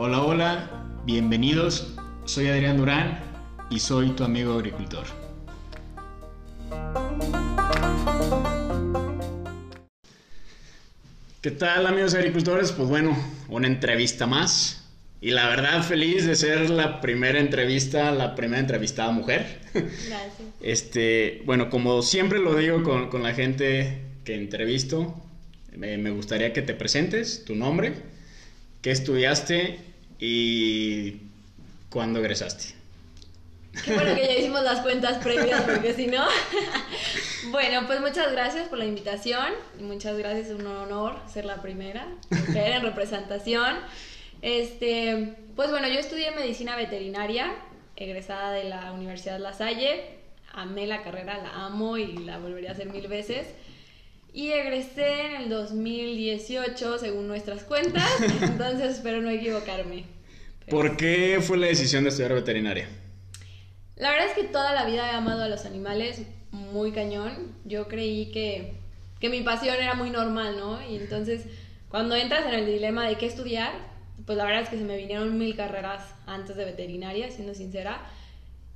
Hola, hola, bienvenidos. Soy Adrián Durán y soy tu amigo agricultor. ¿Qué tal amigos agricultores? Pues bueno, una entrevista más. Y la verdad feliz de ser la primera entrevista, la primera entrevistada mujer. Gracias. Este, bueno, como siempre lo digo con, con la gente que entrevisto, me, me gustaría que te presentes, tu nombre, qué estudiaste y cuándo egresaste. Qué bueno que ya hicimos las cuentas previas, porque si no. bueno, pues muchas gracias por la invitación. Muchas gracias, es un honor ser la primera mujer en representación. Este, pues bueno, yo estudié medicina veterinaria, egresada de la Universidad La Salle. Amé la carrera, la amo y la volvería a hacer mil veces. Y egresé en el 2018, según nuestras cuentas, entonces espero no equivocarme. ¿Por qué fue la decisión de estudiar veterinaria? La verdad es que toda la vida he amado a los animales muy cañón. Yo creí que, que mi pasión era muy normal, ¿no? Y entonces, cuando entras en el dilema de qué estudiar, pues la verdad es que se me vinieron mil carreras antes de veterinaria, siendo sincera.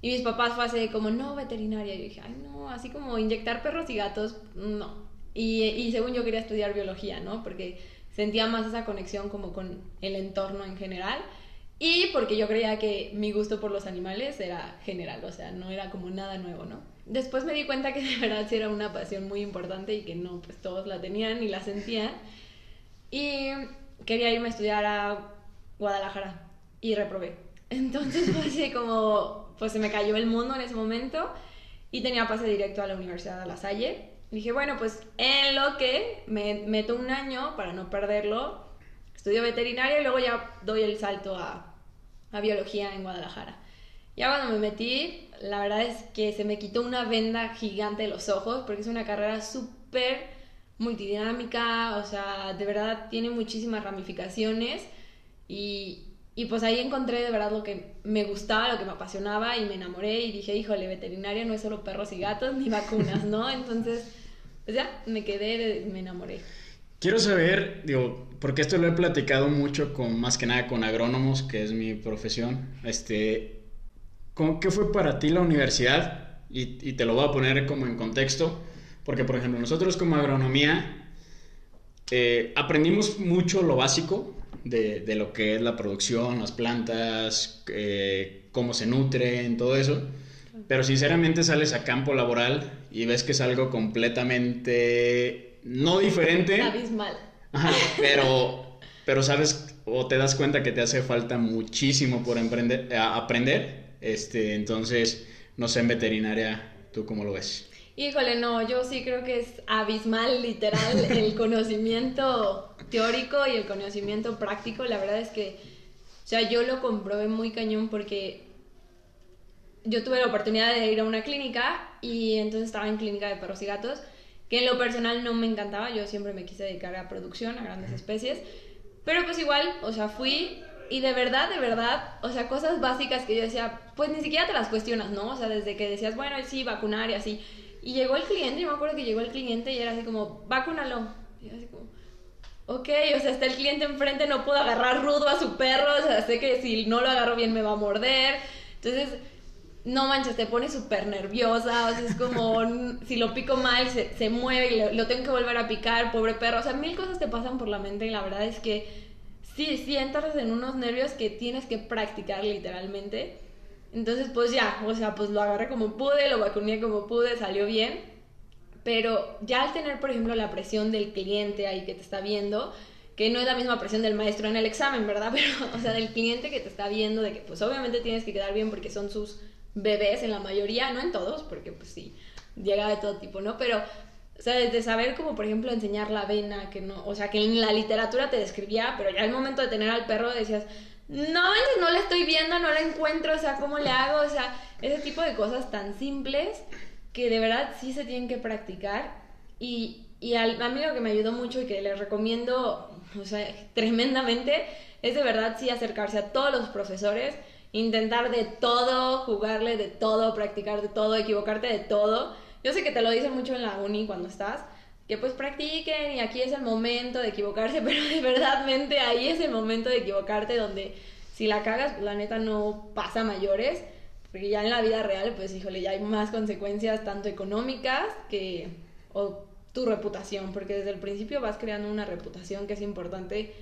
Y mis papás fue así como, no, veterinaria. Y yo dije, ay, no, así como inyectar perros y gatos, no. Y, y según yo quería estudiar biología, ¿no? Porque sentía más esa conexión como con el entorno en general. Y porque yo creía que mi gusto por los animales era general, o sea, no era como nada nuevo, ¿no? Después me di cuenta que de verdad sí era una pasión muy importante y que no, pues todos la tenían y la sentían. Y quería irme a estudiar a Guadalajara y reprobé. Entonces fue así como, pues se me cayó el mundo en ese momento y tenía pase directo a la Universidad de La Salle. Dije, bueno, pues en lo que me meto un año para no perderlo, estudio veterinaria y luego ya doy el salto a, a biología en Guadalajara. Ya cuando me metí, la verdad es que se me quitó una venda gigante de los ojos porque es una carrera súper multidinámica, o sea, de verdad tiene muchísimas ramificaciones y, y pues ahí encontré de verdad lo que me gustaba, lo que me apasionaba y me enamoré y dije, híjole, veterinaria no es solo perros y gatos ni vacunas, ¿no? Entonces, pues ya, me quedé, me enamoré. Quiero saber, digo, porque esto lo he platicado mucho con, más que nada con agrónomos, que es mi profesión, este, ¿cómo, ¿qué fue para ti la universidad? Y, te lo voy a poner como en contexto, porque por ejemplo nosotros como agronomía eh, aprendimos mucho lo básico de, de, lo que es la producción, las plantas, eh, cómo se nutren, todo eso. Pero sinceramente sales a campo laboral y ves que es algo completamente no diferente. Abismal. Ajá, pero, pero sabes o te das cuenta que te hace falta muchísimo por emprender, a, aprender. Este, entonces, no sé, en veterinaria, ¿tú cómo lo ves? Híjole, no, yo sí creo que es abismal, literal, el conocimiento teórico y el conocimiento práctico. La verdad es que, o sea, yo lo comprobé muy cañón porque yo tuve la oportunidad de ir a una clínica y entonces estaba en clínica de perros y gatos, que en lo personal no me encantaba, yo siempre me quise dedicar a producción, a grandes especies, pero pues igual, o sea, fui y de verdad, de verdad, o sea, cosas básicas que yo decía, pues ni siquiera te las cuestionas, ¿no? O sea, desde que decías, bueno, sí, vacunar y así. Y llegó el cliente, y me acuerdo que llegó el cliente y era así como, vacúnalo. Y yo así como, ok, o sea, está el cliente enfrente, no puedo agarrar rudo a su perro, o sea, sé que si no lo agarro bien me va a morder. Entonces, no manches, te pone súper nerviosa, o sea, es como, si lo pico mal, se, se mueve y lo, lo, tengo que volver a picar, pobre perro, o sea, mil cosas te pasan por la mente y la verdad es que sí, sí entras en unos nervios que tienes que practicar literalmente. Entonces, pues ya, o sea, pues lo agarré como pude, lo vacuné como pude, salió bien. Pero ya al tener, por ejemplo, la presión del cliente ahí que te está viendo, que no es la misma presión del maestro en el examen, ¿verdad? Pero, o sea, del cliente que te está viendo, de que pues obviamente tienes que quedar bien porque son sus bebés en la mayoría, no en todos, porque pues sí, llega de todo tipo, ¿no? Pero, o sea, desde saber como, por ejemplo, enseñar la avena, que no, o sea, que en la literatura te describía, pero ya al momento de tener al perro decías, no, no la estoy viendo, no la encuentro, o sea, ¿cómo le hago? O sea, ese tipo de cosas tan simples que de verdad sí se tienen que practicar. Y, y al, a mí lo que me ayudó mucho y que les recomiendo, o sea, tremendamente, es de verdad sí acercarse a todos los profesores, intentar de todo, jugarle de todo, practicar de todo, equivocarte de todo. Yo sé que te lo dicen mucho en la uni cuando estás, que pues practiquen y aquí es el momento de equivocarse, pero de verdadmente ahí es el momento de equivocarte donde si la cagas, la neta no pasa mayores, porque ya en la vida real, pues híjole, ya hay más consecuencias tanto económicas que o tu reputación, porque desde el principio vas creando una reputación que es importante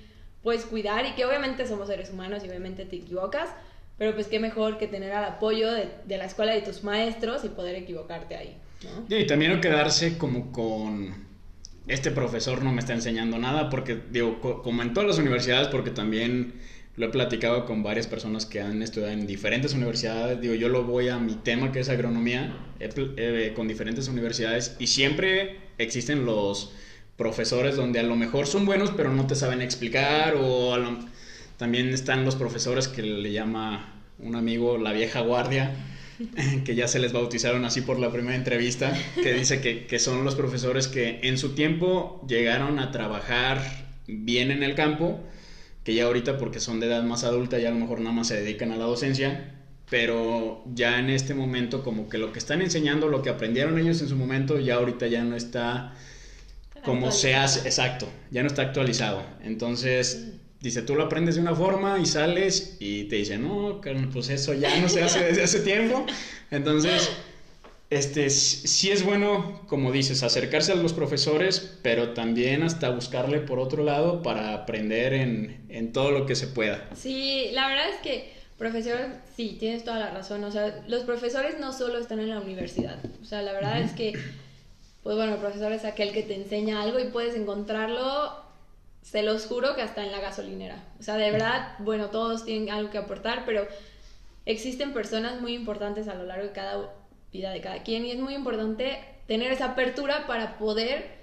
pues cuidar y que obviamente somos seres humanos y obviamente te equivocas, pero pues qué mejor que tener el apoyo de, la escuela de tus maestros y poder equivocarte ahí. Y también no quedarse como con este profesor no me está enseñando nada, porque digo, como en todas las universidades, porque también lo he platicado con varias personas que han estudiado en diferentes universidades, digo, yo lo voy a mi tema que es agronomía, eh, con diferentes universidades y siempre existen los profesores donde a lo mejor son buenos pero no te saben explicar o también están los profesores que le llama un amigo la vieja guardia que ya se les bautizaron así por la primera entrevista, que dice que, que, son los profesores que en su tiempo llegaron a trabajar bien en el campo, que ya ahorita porque son de edad más adulta ya a lo mejor nada más se dedican a la docencia, pero ya en este momento como que lo que están enseñando, lo que aprendieron ellos en su momento, ya ahorita ya no está como se hace, exacto, ya no está actualizado. Entonces, dice, tú lo aprendes de una forma y sales y te dice, no, pues eso ya no se hace desde hace tiempo. Entonces, este, sí es bueno, como dices, acercarse a los profesores, pero también hasta buscarle por otro lado para aprender en, en todo lo que se pueda. Sí, la verdad es que profesor, sí, tienes toda la razón. O sea, los profesores no solo están en la universidad. O sea, la verdad uh -huh. es que, pues bueno, el profesor es aquel que te enseña algo y puedes encontrarlo se los juro que hasta en la gasolinera. O sea, de verdad, bueno, todos tienen algo que aportar, pero existen personas muy importantes a lo largo de cada vida de cada quien y es muy importante tener esa apertura para poder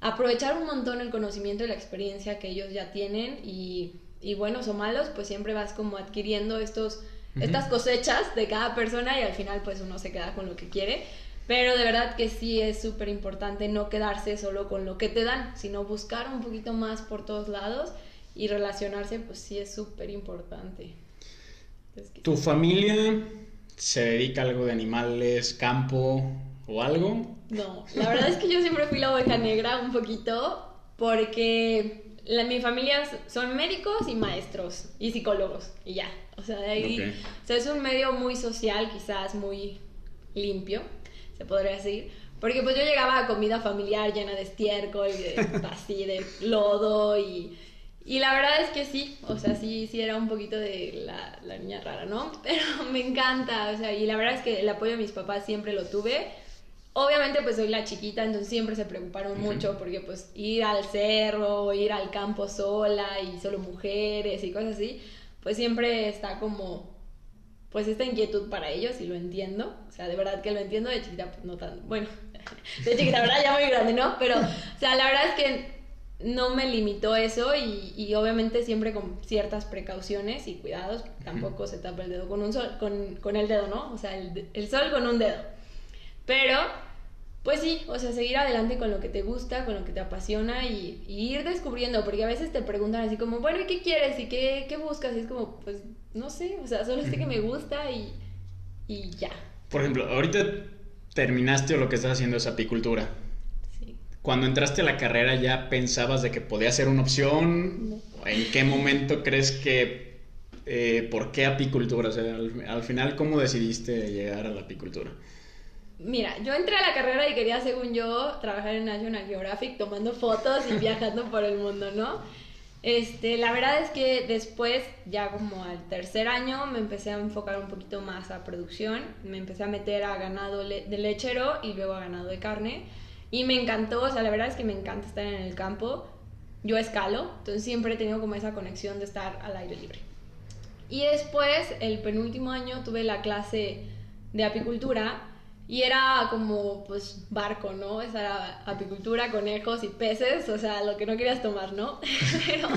aprovechar un montón el conocimiento y la experiencia que ellos ya tienen y, y buenos o malos, pues siempre vas como adquiriendo estos, uh -huh. estas cosechas de cada persona y al final pues uno se queda con lo que quiere. Pero de verdad que sí es súper importante no quedarse solo con lo que te dan, sino buscar un poquito más por todos lados y relacionarse, pues sí es súper importante. ¿Tu familia se dedica a algo de animales, campo o algo? No, la verdad es que yo siempre fui la oveja negra un poquito porque la, mi familia son médicos y maestros y psicólogos y ya. O sea, de ahí, okay. o sea, es un medio muy social, quizás muy limpio se podría decir. Porque pues yo llegaba a comida familiar llena de estiércol y de, así, de lodo y, y la verdad es que sí, o sea, sí, sí era un poquito de la, la, niña rara, ¿no? Pero me encanta, o sea, y la verdad es que el apoyo de mis papás siempre lo tuve. Obviamente pues soy la chiquita, entonces siempre se preocuparon uh -huh. mucho porque pues ir al cerro, ir al campo sola y solo mujeres y cosas así, pues siempre está como pues esta inquietud para ellos y lo entiendo, o sea, de verdad que lo entiendo, de chiquita pues no tan, bueno, de chiquita, verdad, ya muy grande, ¿no? Pero, o sea, la verdad es que no me limitó eso y, y obviamente siempre con ciertas precauciones y cuidados, tampoco uh -huh. se tapa el dedo con un sol, con, con el dedo, ¿no? O sea, el, el sol con un dedo. Pero, pues sí, o sea, seguir adelante con lo que te gusta, con lo que te apasiona y, y ir descubriendo, porque a veces te preguntan así como, bueno, ¿y qué quieres? ¿Y qué, qué buscas? Y es como, pues no sé, o sea, solo sé que me gusta y, y ya. Por ejemplo, ahorita terminaste o lo que estás haciendo es apicultura. Sí. Cuando entraste a la carrera ya pensabas de que podía ser una opción. No. ¿En qué momento crees que, eh, por qué apicultura? O sea, al, al, final, ¿cómo decidiste llegar a la apicultura? Mira, yo entré a la carrera y quería, según yo, trabajar en National Geographic tomando fotos y viajando por el mundo, ¿no? Este, la verdad es que después, ya como al tercer año, me empecé a enfocar un poquito más a producción. Me empecé a meter a ganado le de lechero y luego a ganado de carne. Y me encantó, o sea, la verdad es que me encanta estar en el campo. Yo escalo, entonces siempre he tenido como esa conexión de estar al aire libre. Y después, el penúltimo año, tuve la clase de apicultura y era como, pues, barco, ¿no? Esa era apicultura, conejos y peces, o sea, lo que no querías tomar, ¿no? Pero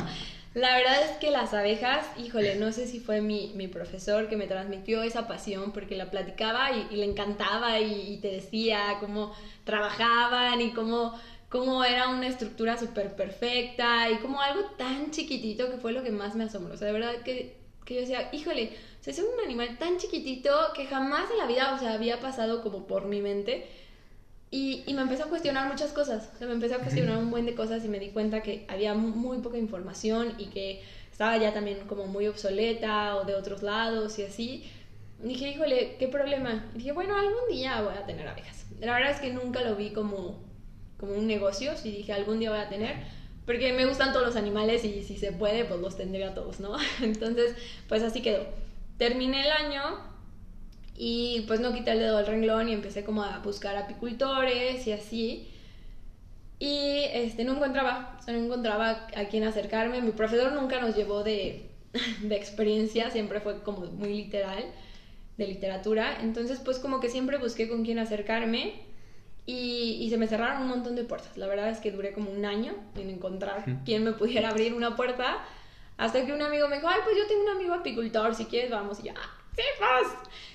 la verdad es que las abejas, híjole, no sé si fue mi, mi profesor que me transmitió esa pasión, porque la platicaba y, le encantaba y, y, te decía cómo trabajaban y cómo, cómo era una estructura súper perfecta y como algo tan chiquitito que fue lo que más me asombró. O sea, de verdad que, que yo decía, híjole, o sea, es un animal tan chiquitito que jamás en la vida, o sea, había pasado como por mi mente. Y, y, me empecé a cuestionar muchas cosas. O sea, me empecé a cuestionar un buen de cosas y me di cuenta que había muy poca información y que estaba ya también como muy obsoleta o de otros lados y así. Y dije, híjole, ¿qué problema? Y dije, bueno, algún día voy a tener abejas. La verdad es que nunca lo vi como, como un negocio, sí dije, algún día voy a tener, porque me gustan todos los animales y si se puede, pues los tendría todos, ¿no? Entonces, pues así quedó. Terminé el año y pues no quité el dedo del renglón y empecé como a buscar apicultores y así. Y este, no encontraba, o sea, no encontraba a quién acercarme. Mi profesor nunca nos llevó de, de experiencia, siempre fue como muy literal, de literatura. Entonces, pues como que siempre busqué con quién acercarme y, y, se me cerraron un montón de puertas. La verdad es que duré como un año en encontrar quién me pudiera abrir una puerta. Hasta que un amigo me dijo, ay, pues yo tengo un amigo apicultor, si quieres vamos. Y yo, ah, sí, pues.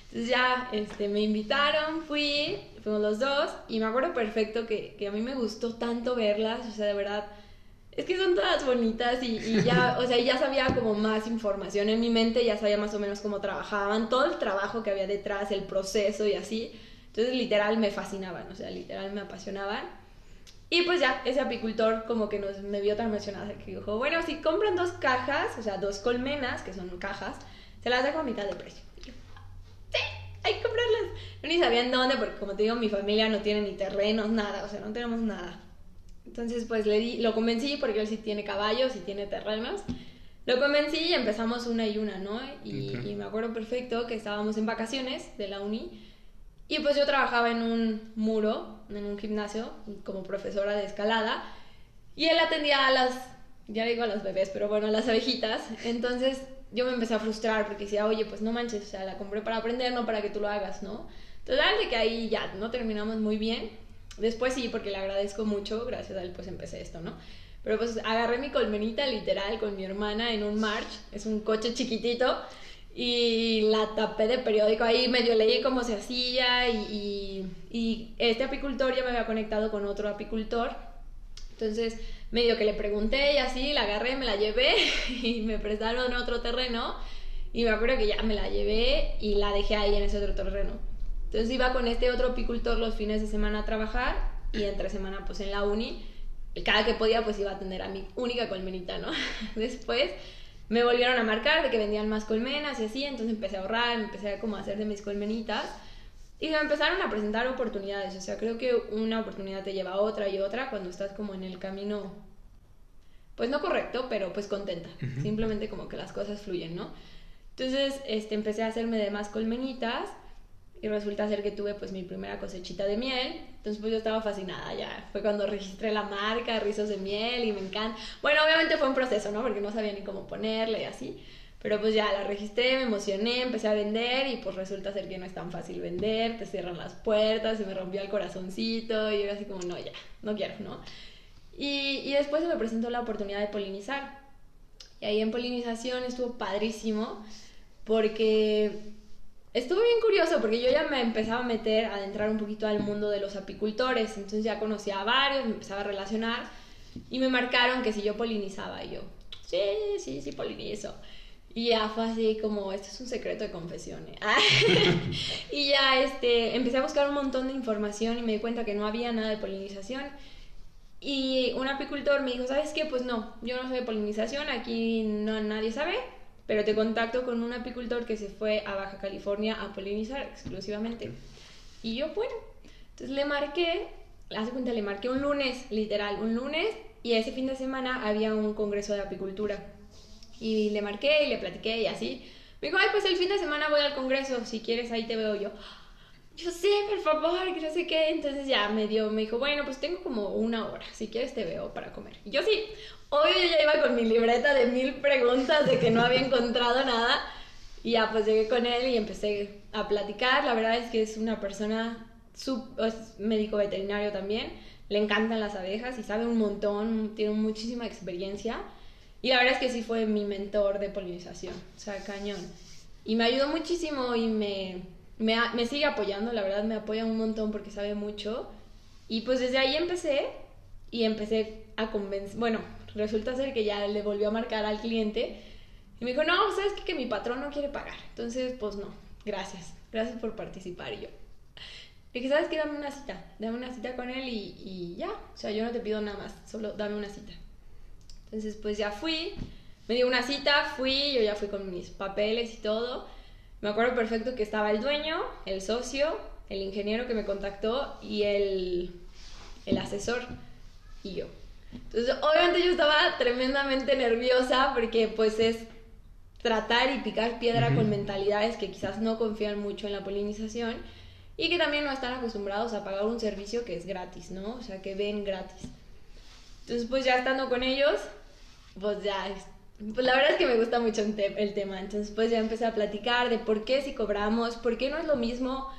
Entonces ya este, me invitaron, fui, fuimos los dos y me acuerdo perfecto que, que, a mí me gustó tanto verlas, o sea, de verdad, es que son todas bonitas y, y ya, o sea, ya sabía como más información en mi mente, ya sabía más o menos cómo trabajaban, todo el trabajo que había detrás, el proceso y así. Entonces literal me fascinaban, o sea, literal me apasionaban. Y pues ya, ese apicultor como que nos, me vio tan emocionada que dijo, bueno, si compran dos cajas, o sea, dos colmenas, que son cajas, se las dejo a mitad de precio hay que comprarlas. Yo ni sabía en dónde, porque como te digo, mi familia no tiene ni terrenos, nada, o sea, no tenemos nada. Entonces, pues le di, lo convencí porque él sí tiene caballos y tiene terrenos. Lo convencí y empezamos una y una, ¿no? Y, y, me acuerdo perfecto que estábamos en vacaciones de la uni y pues yo trabajaba en un muro, en un gimnasio, como profesora de escalada y él atendía a las, ya digo a las bebés, pero bueno, a las abejitas. Entonces yo me empecé a frustrar porque decía, oye, pues no manches, o sea, la compré para aprender, no para que tú lo hagas, ¿no? Total, de que ahí ya no terminamos muy bien. Después sí, porque le agradezco mucho, gracias a él pues empecé esto, ¿no? Pero pues agarré mi colmenita literal con mi hermana en un march, es un coche chiquitito, y la tapé de periódico ahí, medio leí cómo se hacía y, y, y este apicultor ya me había conectado con otro apicultor. Entonces medio que le pregunté y así, la agarré, me la llevé y me prestaron otro terreno y me acuerdo que ya me la llevé y la dejé ahí en ese otro terreno. Entonces iba con este otro apicultor los fines de semana a trabajar y entre semana pues en la uni. Cada que podía pues iba a atender a mi única colmenita, ¿no? Después me volvieron a marcar de que vendían más colmenas y así, entonces empecé a ahorrar, empecé a como hacer de mis colmenitas y me empezaron a presentar oportunidades, o sea, creo que una oportunidad te lleva a otra y otra cuando estás como en el camino, pues no correcto, pero pues contenta, simplemente como que las cosas fluyen, ¿no? Entonces, este, empecé a hacerme de más colmenitas y resulta ser que tuve pues mi primera cosechita de miel, entonces pues yo estaba fascinada ya, fue cuando registré la marca Rizos de Miel y me encanta, bueno, obviamente fue un proceso, ¿no? Porque no sabía ni cómo ponerle y así, pero pues ya la registré, me emocioné, empecé a vender y pues resulta ser que no es tan fácil vender, te cierran las puertas, se me rompió el corazoncito y yo era así como, no, ya, no quiero, ¿no? Y, y después se me presentó la oportunidad de polinizar. Y ahí en polinización estuvo padrísimo porque estuvo bien curioso porque yo ya me empezaba a meter, a adentrar un poquito al mundo de los apicultores, entonces ya conocía a varios, me empezaba a relacionar y me marcaron que si yo polinizaba yo, sí, sí, sí polinizo. Y ya fue así como, esto es un secreto de confesiones. y ya este, empecé a buscar un montón de información y me di cuenta que no había nada de polinización. Y un apicultor me dijo, ¿sabes qué? Pues no, yo no sé de polinización, aquí no nadie sabe, pero te contacto con un apicultor que se fue a Baja California a polinizar exclusivamente. Y yo, bueno, entonces le marqué, hace cuenta, le marqué un lunes, literal, un lunes, y ese fin de semana había un congreso de apicultura. Y le marqué y le platiqué y así. Me dijo, ay, pues el fin de semana voy al congreso, si quieres ahí te veo yo. Yo sé, por favor, que no sé qué. Entonces ya me dio, me dijo, bueno, pues tengo como una hora, si quieres te veo para comer. Y yo sí, hoy yo ya iba con mi libreta de mil preguntas de que no había encontrado nada. Y ya pues llegué con él y empecé a platicar. La verdad es que es una persona, sub, médico veterinario también. Le encantan las abejas y sabe un montón, tiene muchísima experiencia. Y la verdad es que sí fue mi mentor de polinización, o sea, cañón. Y me ayudó muchísimo y me, me, me sigue apoyando, la verdad me apoya un montón porque sabe mucho. Y pues desde ahí empecé y empecé a convencer, bueno, resulta ser que ya le volvió a marcar al cliente y me dijo, no, sabes que, mi patrón no quiere pagar. Entonces, pues no, gracias, gracias por participar. Y yo, Le dije, ¿sabes qué? Dame una cita. Dame una cita con él y, y ya. O sea, yo no te pido nada más, solo dame una cita. Entonces, pues ya fui, me dio una cita, fui, yo ya fui con mis papeles y todo. Me acuerdo perfecto que estaba el dueño, el socio, el ingeniero que me contactó y el, el asesor y yo. Entonces, obviamente yo estaba tremendamente nerviosa porque pues es tratar y picar piedra con mentalidades que quizás no confían mucho en la polinización y que también no están acostumbrados a pagar un servicio que es gratis, ¿no? O sea, que ven gratis. Entonces, pues ya estando con ellos, pues ya, pues la verdad es que me gusta mucho el tema. Entonces, pues ya empecé a platicar de por qué si cobramos, por qué no es lo mismo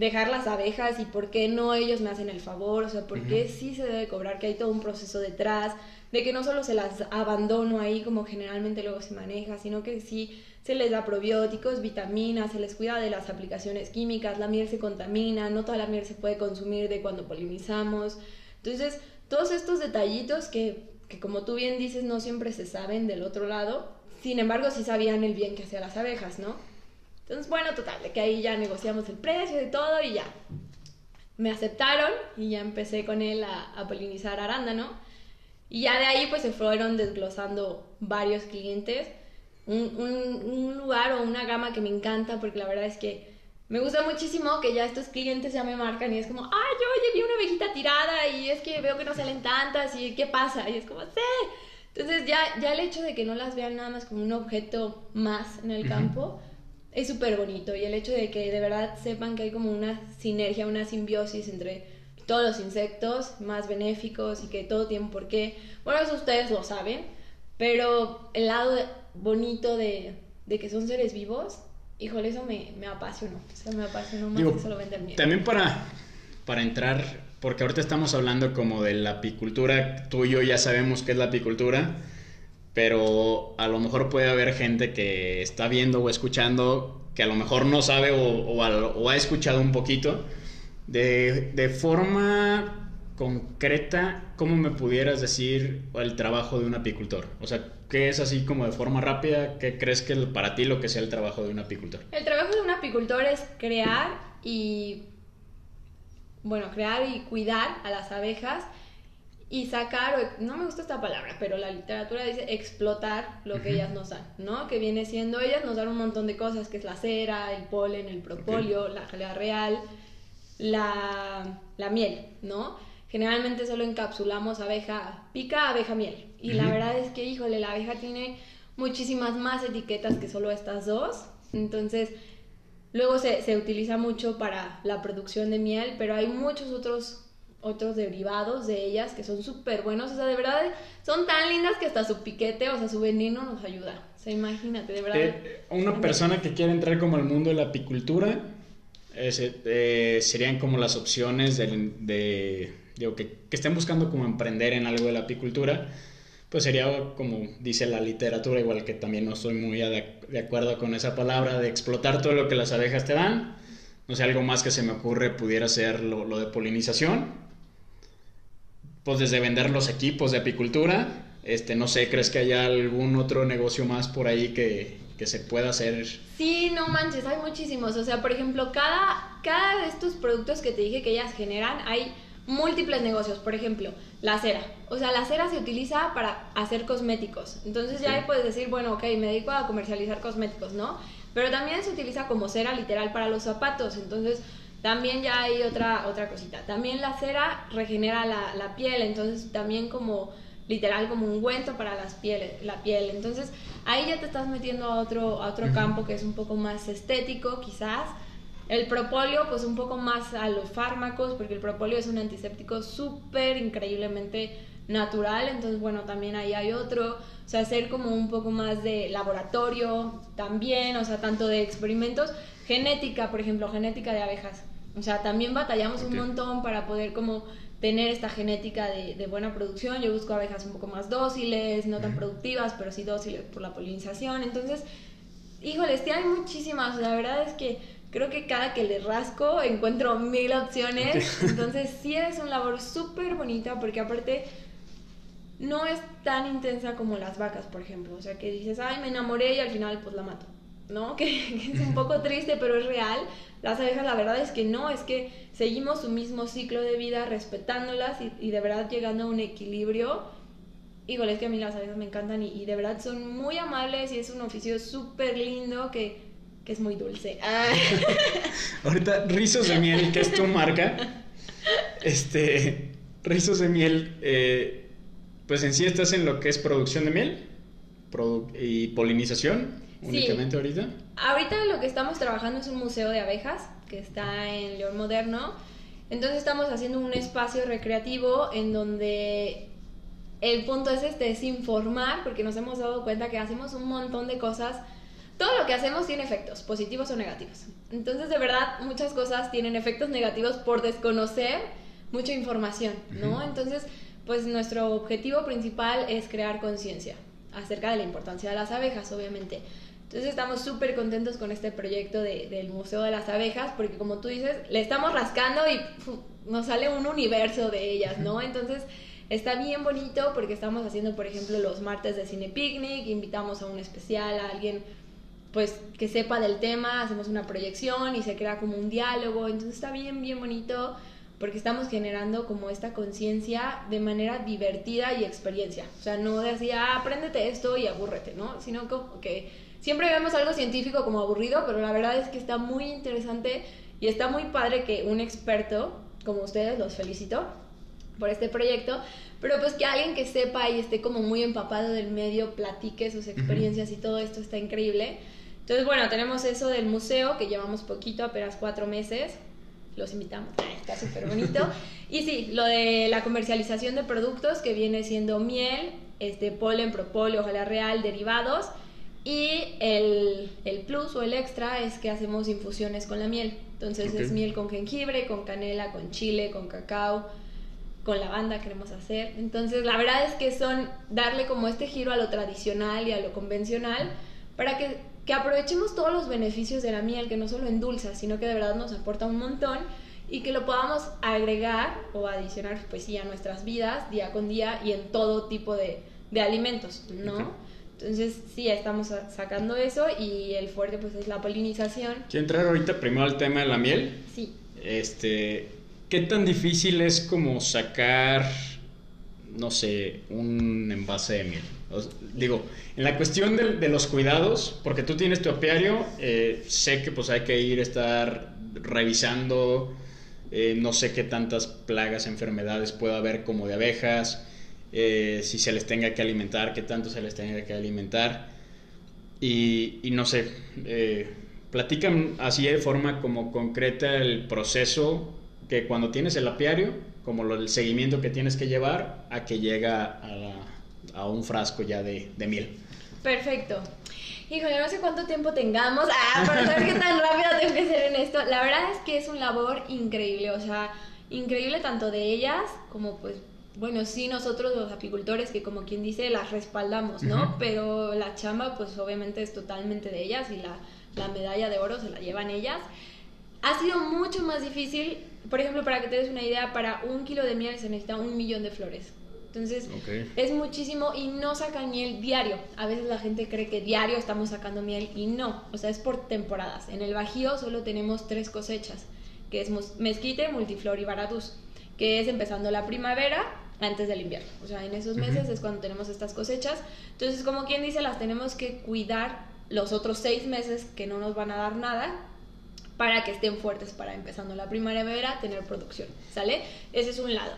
dejar las abejas y por qué no ellos me hacen el favor, o sea, por qué sí se debe cobrar, que hay todo un proceso detrás, de que no solo se las abandono ahí como generalmente luego se maneja, sino que sí se les da probióticos, vitaminas, se les cuida de las aplicaciones químicas, la miel se contamina, no toda la miel se puede consumir de cuando polinizamos. Entonces, todos estos detallitos que, que como tú bien dices no siempre se saben del otro lado, sin embargo sí sabían el bien que hacía las abejas, ¿no? Entonces, bueno, total, de que ahí ya negociamos el precio y todo y ya. Me aceptaron y ya empecé con él a, a polinizar arándano. Y ya de ahí pues se fueron desglosando varios clientes. Un, un, un, lugar o una gama que me encanta porque la verdad es que me gusta muchísimo que ya estos clientes ya me marcan y es como, ay, yo vi una ovejita tirada y es que veo que no salen tantas y ¿qué pasa? Y es como, sí. Entonces ya, ya el hecho de que no las vean nada más como un objeto más en el campo es súper bonito y el hecho de que de verdad sepan que hay como una sinergia, una simbiosis entre todos los insectos más benéficos y que todo tiene por qué. Bueno, eso ustedes lo saben, pero el lado bonito de, de, que son seres vivos, híjole, eso me, me apasionó. O sea, me apasionó más Digo, que solo vender miel. También para, para entrar, porque ahorita estamos hablando como de la apicultura, tú y yo ya sabemos qué es la apicultura pero a lo mejor puede haber gente que está viendo o escuchando que a lo mejor no sabe o, ha escuchado un poquito. De, de, forma concreta, ¿cómo me pudieras decir el trabajo de un apicultor? O sea, ¿qué es así como de forma rápida? ¿Qué crees que para ti lo que sea el trabajo de un apicultor? El trabajo de un apicultor es crear y, bueno, crear y cuidar a las abejas y sacar, no me gusta esta palabra, pero la literatura dice explotar lo que ellas nos dan, ¿no? Que viene siendo, ellas nos dan un montón de cosas, que es la cera, el polen, el propóleo, la jalea real, la, la, miel, ¿no? Generalmente solo encapsulamos abeja pica, abeja miel. Y la verdad es que, híjole, la abeja tiene muchísimas más etiquetas que solo estas dos. Entonces, luego se, se utiliza mucho para la producción de miel, pero hay muchos otros otros derivados de ellas que son súper buenos. O sea, de verdad son tan lindas que hasta su piquete, o sea, su veneno nos ayuda. O sea, imagínate, de verdad. Eh, una persona que quiere entrar como al mundo de la apicultura, eh, serían como las opciones de, de digo, que, que, estén buscando como emprender en algo de la apicultura. Pues sería como dice la literatura, igual que también no estoy muy de, de acuerdo con esa palabra, de explotar todo lo que las abejas te dan. No sé, algo más que se me ocurre pudiera ser lo, lo de polinización pues desde vender los equipos de apicultura, este, no sé, ¿crees que haya algún otro negocio más por ahí que, que se pueda hacer? Sí, no manches, hay muchísimos. O sea, por ejemplo, cada, cada de estos productos que te dije que ellas generan, hay múltiples negocios. Por ejemplo, la cera. O sea, la cera se utiliza para hacer cosméticos. Entonces ya ahí puedes decir, bueno, ok, me dedico a comercializar cosméticos, ¿no? Pero también se utiliza como cera literal para los zapatos. Entonces, también ya hay otra, otra cosita. También la cera regenera la, la piel, entonces también como literal como un ungüento para las pieles, la piel. Entonces ahí ya te estás metiendo a otro, a otro campo que es un poco más estético quizás. El propóleo pues un poco más a los fármacos porque el propóleo es un antiséptico súper increíblemente natural, entonces bueno, también ahí hay otro, o sea, hacer como un poco más de laboratorio también, o sea, tanto de experimentos, genética, por ejemplo, genética de abejas, o sea, también batallamos un montón para poder como tener esta genética de, de, buena producción. Yo busco abejas un poco más dóciles, no tan productivas, pero sí dóciles por la polinización. Entonces, híjoles, hay muchísimas. La verdad es que creo que cada que le rasco encuentro mil opciones. Entonces, sí es una labor súper bonita porque aparte no es tan intensa como las vacas, por ejemplo. O sea, que dices, ay, me enamoré y al final pues la mato. ¿No? Que, es un poco triste, pero es real. Las abejas, la verdad es que no, es que seguimos su mismo ciclo de vida respetándolas y, de verdad llegando a un equilibrio. Híjole, es que a mí las abejas me encantan y, de verdad son muy amables y es un oficio súper lindo que, que, es muy dulce. Ahorita, Rizos de Miel, que es tu marca, este, Rizos de Miel, eh, pues en sí estás en lo que es producción de miel y polinización únicamente ahorita? Ahorita lo que estamos trabajando es un museo de abejas que está en León Moderno. Entonces estamos haciendo un espacio recreativo en donde el punto es este, es informar, porque nos hemos dado cuenta que hacemos un montón de cosas. Todo lo que hacemos tiene efectos, positivos o negativos. Entonces, de verdad, muchas cosas tienen efectos negativos por desconocer mucha información, ¿no? Entonces, pues nuestro objetivo principal es crear conciencia acerca de la importancia de las abejas, obviamente. Entonces estamos súper contentos con este proyecto del Museo de las Abejas, porque como tú dices, le estamos rascando y nos sale un universo de ellas, ¿no? Entonces está bien bonito porque estamos haciendo, por ejemplo, los martes de cine picnic, invitamos a un especial, a alguien pues que sepa del tema, hacemos una proyección y se crea como un diálogo, entonces está bien, bien bonito porque estamos generando como esta conciencia de manera divertida y experiencia. O sea, no decir, ah, apréndete esto y abúrrete, ¿no? Sino como que siempre vemos algo científico como aburrido, pero la verdad es que está muy interesante y está muy padre que un experto, como ustedes, los felicito por este proyecto, pero pues que alguien que sepa y esté como muy empapado del medio platique sus experiencias y todo esto está increíble. Entonces, bueno, tenemos eso del museo que llevamos poquito, apenas cuatro meses. Los invitamos, está súper bonito. y sí, lo de la comercialización de productos que viene siendo miel, este polen, propóleo, ojalá real, derivados y el, el, plus o el extra es que hacemos infusiones con la miel. Entonces es miel con jengibre, con canela, con chile, con cacao, con lavanda queremos hacer. Entonces la verdad es que son darle como este giro a lo tradicional y a lo convencional para que, que aprovechemos todos los beneficios de la miel, que no solo endulza, sino que de verdad nos aporta un montón y que lo podamos agregar o adicionar pues sí a nuestras vidas día con día y en todo tipo de, de alimentos, ¿no? Entonces, sí, estamos sacando eso y el fuerte pues es la polinización. Quiero entrar ahorita primero al tema de la miel. Sí. Este, ¿qué tan difícil es como sacar, no sé, un envase de miel? digo, en la cuestión de, los cuidados, porque tú tienes tu apiario, eh, sé que pues hay que ir a estar revisando, eh, no sé qué tantas plagas, enfermedades puede haber como de abejas, eh, si se les tenga que alimentar, qué tanto se les tenga que alimentar. Y, no sé, eh, platican así de forma como concreta el proceso que cuando tienes el apiario, como el seguimiento que tienes que llevar a que llega a, un frasco ya de, miel. Perfecto. Híjole, no sé cuánto tiempo tengamos ah, para saber qué tan rápido tengo que ser en esto. La verdad es que es un labor increíble, o sea, increíble tanto de ellas como pues bueno, sí nosotros los apicultores que como quien dice las respaldamos, ¿no? Pero la chamba pues obviamente es totalmente de ellas y la, medalla de oro se la llevan ellas. Ha sido mucho más difícil, por ejemplo, para que te des una idea, para un kilo de miel se necesita un millón de flores. Entonces es muchísimo y no sacan miel diario. A veces la gente cree que diario estamos sacando miel y no, o sea, es por temporadas. En el Bajío solo tenemos tres cosechas, que es mezquite, multiflor y baradús que es empezando la primavera antes del invierno. O sea, en esos meses es cuando tenemos estas cosechas. Entonces, como quien dice, las tenemos que cuidar los otros seis meses que no nos van a dar nada para que estén fuertes para empezando la primavera tener producción, ¿sale? Ese es un lado.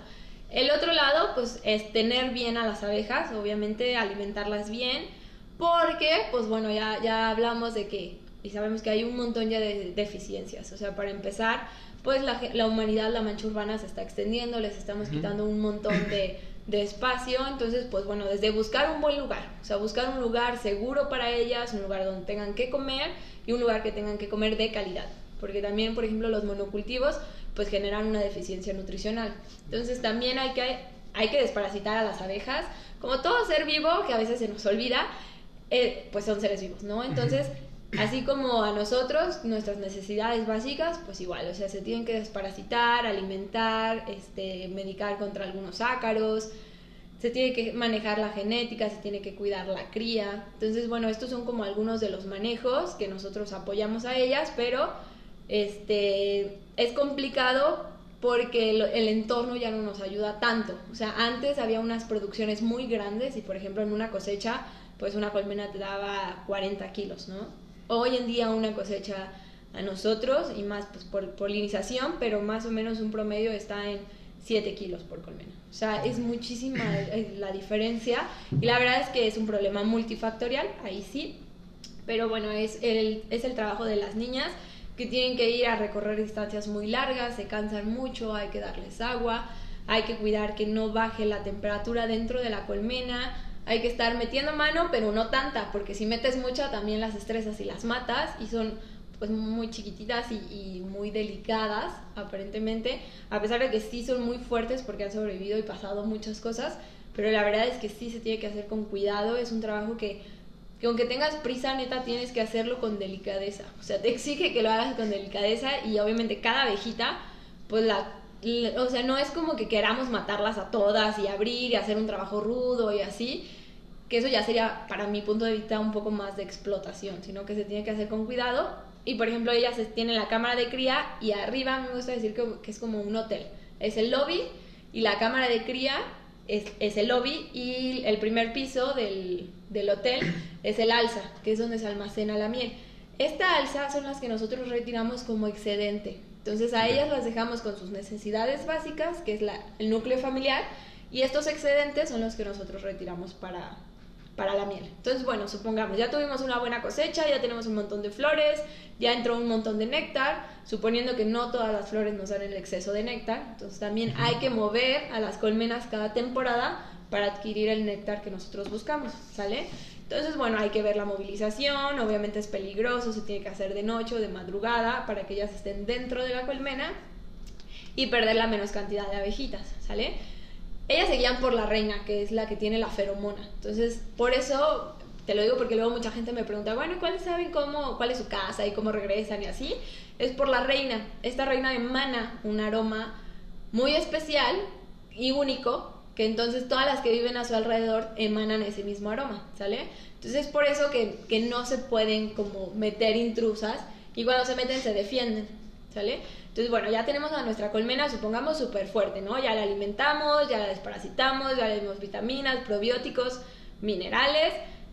El otro lado, pues, es tener bien a las abejas, obviamente alimentarlas bien, porque, pues bueno, ya, ya hablamos de que, y sabemos que hay un montón ya de deficiencias. O sea, para empezar, pues la, la, humanidad, la mancha urbana se está extendiendo, les estamos quitando un montón de, de, espacio, entonces pues bueno, desde buscar un buen lugar, o sea, buscar un lugar seguro para ellas, un lugar donde tengan que comer y un lugar que tengan que comer de calidad, porque también, por ejemplo, los monocultivos pues generan una deficiencia nutricional, entonces también hay que, hay que desparasitar a las abejas, como todo ser vivo, que a veces se nos olvida, eh, pues son seres vivos, ¿no? Entonces... Así como a nosotros, nuestras necesidades básicas, pues igual, o sea, se tienen que desparasitar, alimentar, este, medicar contra algunos ácaros, se tiene que manejar la genética, se tiene que cuidar la cría. Entonces, bueno, estos son como algunos de los manejos que nosotros apoyamos a ellas, pero este, es complicado porque el, entorno ya no nos ayuda tanto. O sea, antes había unas producciones muy grandes y, por ejemplo, en una cosecha, pues una colmena te daba 40 kilos, ¿no? Hoy en día una cosecha a nosotros, y más pues, por polinización, pero más o menos un promedio está en 7 kilos por colmena. O sea, es muchísima la diferencia y la verdad es que es un problema multifactorial, ahí sí, pero bueno, es el, es el trabajo de las niñas que tienen que ir a recorrer distancias muy largas, se cansan mucho, hay que darles agua, hay que cuidar que no baje la temperatura dentro de la colmena, hay que estar metiendo mano, pero no tanta, porque si metes mucha también las estresas y las matas y son pues muy chiquititas y, muy delicadas aparentemente, a pesar de que sí son muy fuertes porque han sobrevivido y pasado muchas cosas, pero la verdad es que sí se tiene que hacer con cuidado, es un trabajo que que aunque tengas prisa, neta, tienes que hacerlo con delicadeza. O sea, te exige que lo hagas con delicadeza y obviamente cada abejita, pues la, o sea, no es como que queramos matarlas a todas y abrir y hacer un trabajo rudo y así, que eso ya sería, para mi punto de vista, un poco más de explotación, sino que se tiene que hacer con cuidado. Y por ejemplo, ellas tienen la cámara de cría y arriba me gusta decir que, es como un hotel. Es el lobby y la cámara de cría es, es el lobby y el primer piso del, del hotel es el alza, que es donde se almacena la miel. Esta alza son las que nosotros retiramos como excedente. Entonces a ellas las dejamos con sus necesidades básicas, que es la, el núcleo familiar, y estos excedentes son los que nosotros retiramos para, para la miel. Entonces, bueno, supongamos, ya tuvimos una buena cosecha, ya tenemos un montón de flores, ya entró un montón de néctar, suponiendo que no todas las flores nos dan el exceso de néctar, entonces también hay que mover a las colmenas cada temporada para adquirir el néctar que nosotros buscamos, ¿sale? Entonces, bueno, hay que ver la movilización, obviamente es peligroso, se tiene que hacer de noche o de madrugada para que ellas estén dentro de la colmena y perder la menos cantidad de abejitas, ¿sale? Ellas se guían por la reina, que es la que tiene la feromona. Entonces, por eso te lo digo porque luego mucha gente me pregunta, bueno, ¿cuáles saben cómo, cuál es su casa y cómo regresan y así? Es por la reina. Esta reina emana un aroma muy especial y único que entonces todas las que viven a su alrededor emanan ese mismo aroma, ¿sale? Entonces es por eso que, que no se pueden como meter intrusas y cuando se meten se defienden, ¿sale? Entonces, bueno, ya tenemos a nuestra colmena, supongamos, súper fuerte, ¿no? Ya la alimentamos, ya la desparasitamos, ya le dimos vitaminas, probióticos, minerales,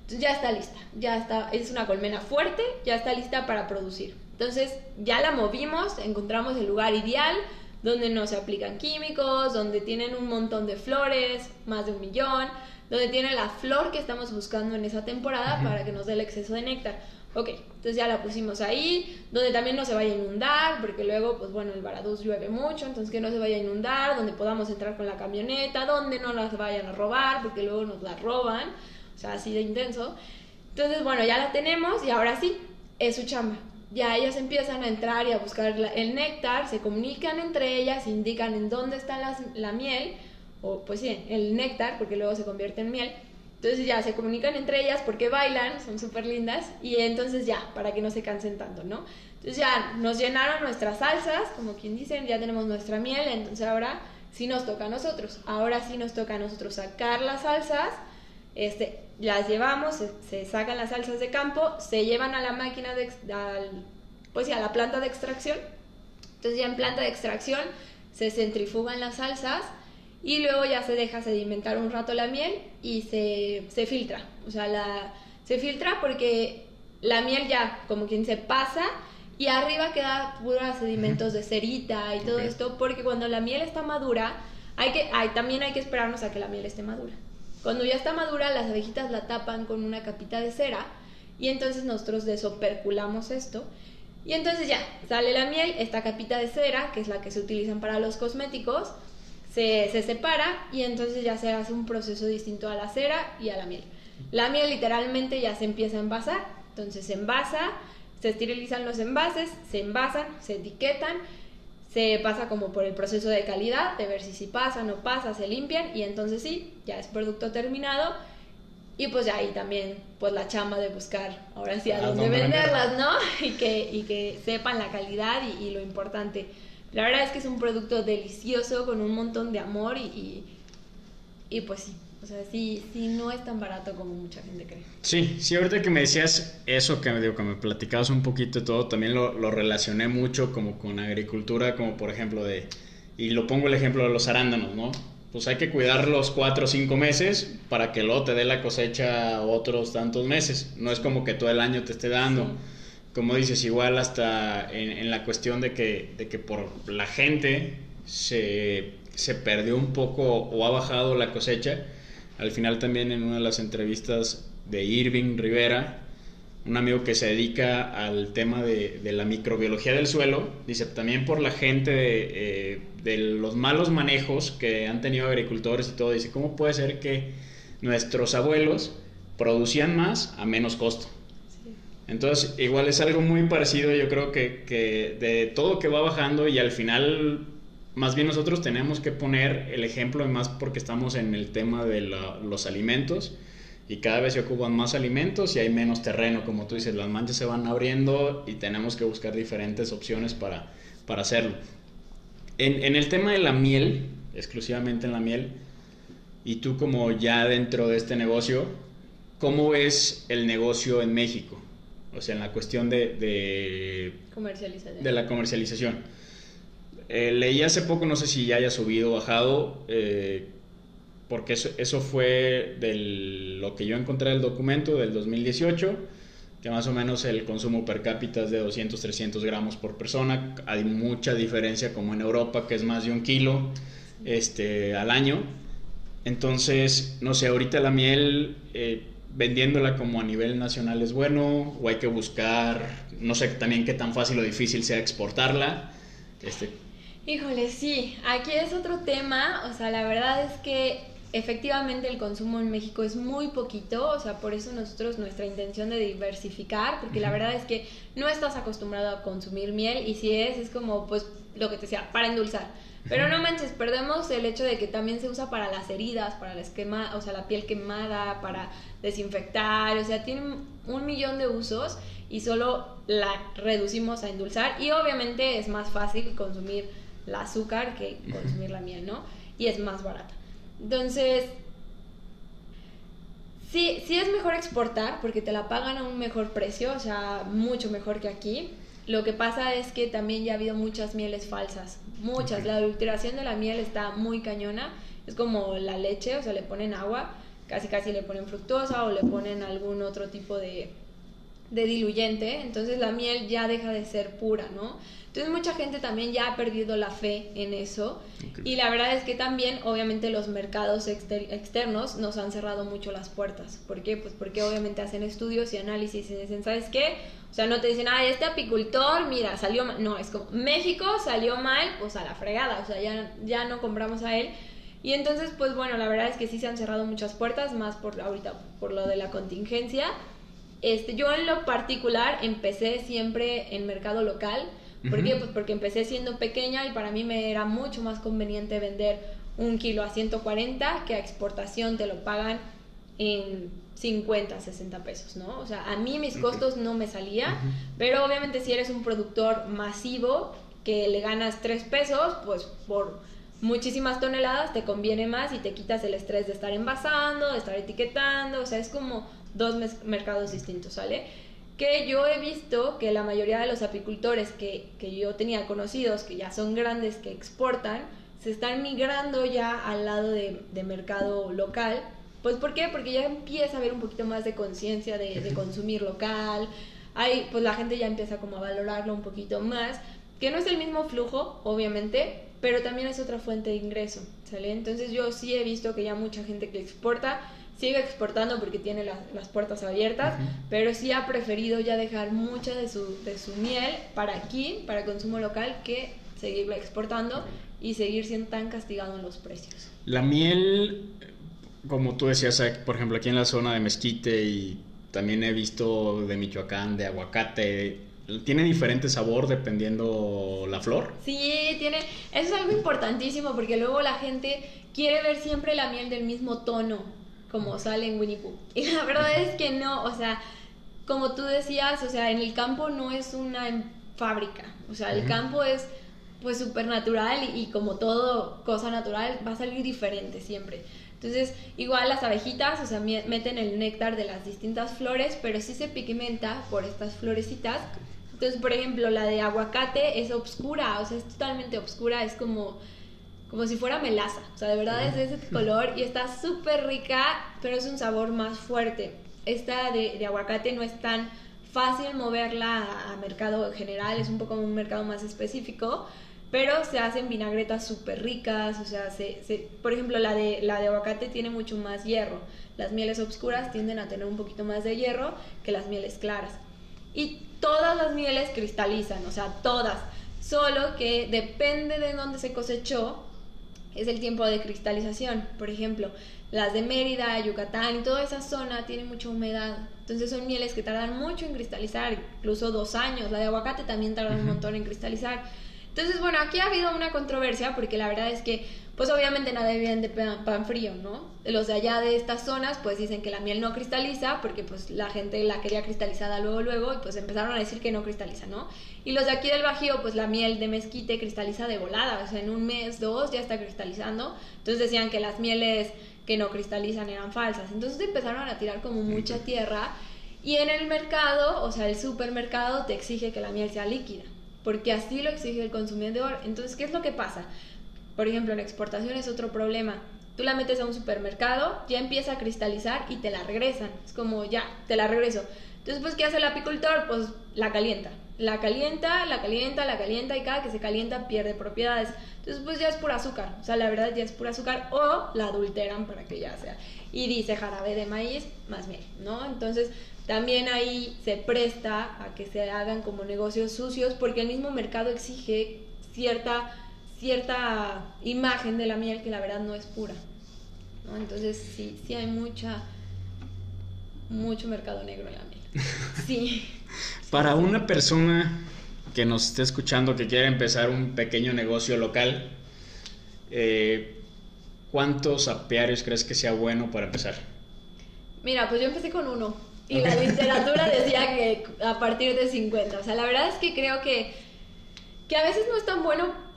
entonces ya está lista, ya está, es una colmena fuerte, ya está lista para producir. Entonces ya la movimos, encontramos el lugar ideal, donde no se aplican químicos, donde tienen un montón de flores, más de un millón, donde tienen la flor que estamos buscando en esa temporada para que nos dé el exceso de néctar. Ok, entonces ya la pusimos ahí, donde también no se vaya a inundar, porque luego, pues bueno, el Varaduz llueve mucho, entonces que no se vaya a inundar, donde podamos entrar con la camioneta, donde no las vayan a robar, porque luego nos la roban, o sea, así de intenso. Entonces, bueno, ya la tenemos y ahora sí, es su chamba ya ellas empiezan a entrar y a buscar el néctar, se comunican entre ellas, indican en dónde está la, miel, o pues sí, el néctar, porque luego se convierte en miel. Entonces ya se comunican entre ellas porque bailan, son súper lindas, y entonces ya, para que no se cansen tanto, ¿no? Entonces ya nos llenaron nuestras salsas, como quien dicen, ya tenemos nuestra miel, entonces ahora sí nos toca a nosotros. Ahora sí nos toca a nosotros sacar las salsas, este, las llevamos, se, sacan las salsas de campo, se llevan a la máquina de, pues a la planta de extracción. Entonces ya en planta de extracción se centrifugan las salsas y luego ya se deja sedimentar un rato la miel y se, se filtra. O sea, la, se filtra porque la miel ya como quien se pasa y arriba queda puros sedimentos de cerita y todo esto porque cuando la miel está madura, hay que, hay, también hay que esperarnos a que la miel esté madura. Cuando ya está madura, las abejitas la tapan con una capita de cera y entonces nosotros desoperculamos esto. Y entonces ya, sale la miel, esta capita de cera, que es la que se utilizan para los cosméticos, se, se separa y entonces ya se hace un proceso distinto a la cera y a la miel. La miel literalmente ya se empieza a envasar, entonces se envasa, se esterilizan los envases, se envasan, se etiquetan se pasa como por el proceso de calidad, de ver si sí pasa, no pasa, se limpian y entonces sí, ya es producto terminado y pues ya ahí también pues la chamba de buscar ahora sí a dónde venderlas, ¿no? Y que, y que sepan la calidad y, lo importante. La verdad es que es un producto delicioso con un montón de amor y, y, pues sí, O sea, sí, sí no es tan barato como mucha gente cree. Sí, sí, ahorita que me decías eso, que me, digo, que me platicabas un poquito de todo, también lo, lo relacioné mucho como con agricultura, como por ejemplo de, y lo pongo el ejemplo de los arándanos, ¿no? Pues hay que cuidarlos cuatro o cinco meses para que luego te dé la cosecha otros tantos meses. No es como que todo el año te esté dando. Como dices, igual hasta en, en la cuestión de que, de que por la gente se, se perdió un poco o ha bajado la cosecha al final también en una de las entrevistas de Irving Rivera, un amigo que se dedica al tema de, la microbiología del suelo, dice también por la gente eh, de, los malos manejos que han tenido agricultores y todo, dice, ¿cómo puede ser que nuestros abuelos producían más a menos costo? Entonces, igual es algo muy parecido, yo creo que, que de todo que va bajando y al final más bien nosotros tenemos que poner el ejemplo, y más porque estamos en el tema de los alimentos y cada vez se ocupan más alimentos y hay menos terreno, como tú dices, las manchas se van abriendo y tenemos que buscar diferentes opciones para, para hacerlo. En, en, el tema de la miel, exclusivamente en la miel, y tú como ya dentro de este negocio, ¿cómo es el negocio en México? O sea, en la cuestión de, de, de la comercialización eh, leí hace poco, no sé si ya haya subido o bajado, eh, porque eso, eso fue de lo que yo encontré del documento del 2018, que más o menos el consumo per cápita es de 200, 300 gramos por persona. Hay mucha diferencia como en Europa, que es más de un kilo este, al año. Entonces, no sé, ahorita la miel, eh, vendiéndola como a nivel nacional es bueno, o hay que buscar, no sé también qué tan fácil o difícil sea exportarla. Este, Híjole, sí, aquí es otro tema, o sea, la verdad es que efectivamente el consumo en México es muy poquito, o sea, por eso nosotros nuestra intención de diversificar, porque la verdad es que no estás acostumbrado a consumir miel y si es, es como, pues, lo que te decía, para endulzar. Pero no manches, perdemos el hecho de que también se usa para las heridas, para la esquema, o sea, la piel quemada, para desinfectar, o sea, tiene un millón de usos y solo la reducimos a endulzar y obviamente es más fácil consumir la azúcar que consumir la miel, ¿no? Y es más barata. Entonces, sí, sí es mejor exportar porque te la pagan a un mejor precio, o sea, mucho mejor que aquí. Lo que pasa es que también ya ha habido muchas mieles falsas, muchas. La adulteración de la miel está muy cañona. Es como la leche, o sea, le ponen agua, casi casi le ponen fructosa o le ponen algún otro tipo de, de diluyente. Entonces la miel ya deja de ser pura, ¿no? Entonces mucha gente también ya ha perdido la fe en eso y la verdad es que también obviamente los mercados externos nos han cerrado mucho las puertas. ¿Por qué? Pues porque obviamente hacen estudios y análisis y dicen, ¿sabes qué? O sea, no te dicen, ah, este apicultor, mira, salió mal. No, es como, México salió mal, pues a la fregada, o sea, ya, ya no compramos a él. Y entonces, pues bueno, la verdad es que sí se han cerrado muchas puertas, más por ahorita, por lo de la contingencia. Este, yo en lo particular empecé siempre en mercado local ¿Por qué? Pues porque empecé siendo pequeña y para mí me era mucho más conveniente vender un kilo a 140 que a exportación te lo pagan en 50, 60 pesos, ¿no? O sea, a mí mis costos no me salía, pero obviamente si eres un productor masivo que le ganas 3 pesos, pues por muchísimas toneladas te conviene más y te quitas el estrés de estar envasando, de estar etiquetando, o sea, es como dos mercados distintos, ¿sale? Que yo he visto que la mayoría de los apicultores que, que, yo tenía conocidos, que ya son grandes, que exportan, se están migrando ya al lado de, de mercado local. Pues ¿por qué? Porque ya empieza a haber un poquito más de conciencia de, de, consumir local. Hay, pues la gente ya empieza como a valorarlo un poquito más. Que no es el mismo flujo, obviamente, pero también es otra fuente de ingreso, ¿sale? Entonces yo sí he visto que ya mucha gente que exporta sigue exportando porque tiene las puertas abiertas, pero sí ha preferido ya dejar mucha de su, de su miel para aquí, para consumo local, que seguirla exportando y seguir siendo tan castigado en los precios. La miel, como tú decías, por ejemplo, aquí en la zona de Mezquite y también he visto de Michoacán, de aguacate, ¿Tiene diferente sabor dependiendo la flor? Sí, tiene. Eso es algo importantísimo porque luego la gente quiere ver siempre la miel del mismo tono como sale en Winnie Pooh. Y la verdad es que no, o sea, como tú decías, o sea, en el campo no es una fábrica, o sea, el campo es pues súper natural y, como todo cosa natural va a salir diferente siempre. Entonces, igual las abejitas, o sea, meten el néctar de las distintas flores, pero sí se pigmenta por estas florecitas. Entonces, por ejemplo, la de aguacate es oscura, o sea, es totalmente oscura, es como, como si fuera melaza. O sea, de verdad es de ese color y está súper rica, pero es un sabor más fuerte. Esta de, de aguacate no es tan fácil moverla a, mercado general, es un poco un mercado más específico, pero se hacen vinagretas súper ricas, o sea, se, por ejemplo, la de, la de aguacate tiene mucho más hierro, las mieles oscuras tienden a tener un poquito más de hierro que las mieles claras. Y todas las mieles cristalizan, o sea, todas, solo que depende de dónde se cosechó, es el tiempo de cristalización. Por ejemplo, las de Mérida, Yucatán y toda esa zona tienen mucha humedad. Entonces son mieles que tardan mucho en cristalizar, incluso dos años. La de aguacate también tarda un montón en cristalizar. Entonces, bueno, aquí ha habido una controversia porque la verdad es que, pues obviamente nadie viene de pan, frío, ¿no? Los de allá de estas zonas, pues dicen que la miel no cristaliza porque pues la gente la quería cristalizada luego, luego, y pues empezaron a decir que no cristaliza, ¿no? Y los de aquí del Bajío, pues la miel de mezquite cristaliza de volada, o sea, en un mes, dos, ya está cristalizando. Entonces decían que las mieles que no cristalizan eran falsas. Entonces empezaron a tirar como mucha tierra y en el mercado, o sea, el supermercado te exige que la miel sea líquida, porque así lo exige el consumidor. Entonces, ¿qué es lo que pasa? Por ejemplo, en exportación es otro problema. Tú la metes a un supermercado, ya empieza a cristalizar y te la regresan. Es como, ya, te la regreso. Entonces, pues, ¿qué hace el apicultor? Pues la calienta. La calienta, la calienta, la calienta y cada que se calienta pierde propiedades. Entonces, pues ya es pura azúcar. O sea, la verdad ya es pura azúcar o la adulteran para que ya sea. Y dice jarabe de maíz más miel, ¿no? Entonces, también ahí se presta a que se hagan como negocios sucios porque el mismo mercado exige cierta, cierta imagen de la miel que la verdad no es pura. ¿no? Entonces sí, sí hay mucha, mucho mercado negro en la miel. Sí. Para una persona que nos esté escuchando que quiera empezar un pequeño negocio local, eh, ¿cuántos apiarios crees que sea bueno para empezar? Mira, pues yo empecé con uno. Y la literatura decía que a partir de 50. O sea, la verdad es que creo que, que a veces no es tan bueno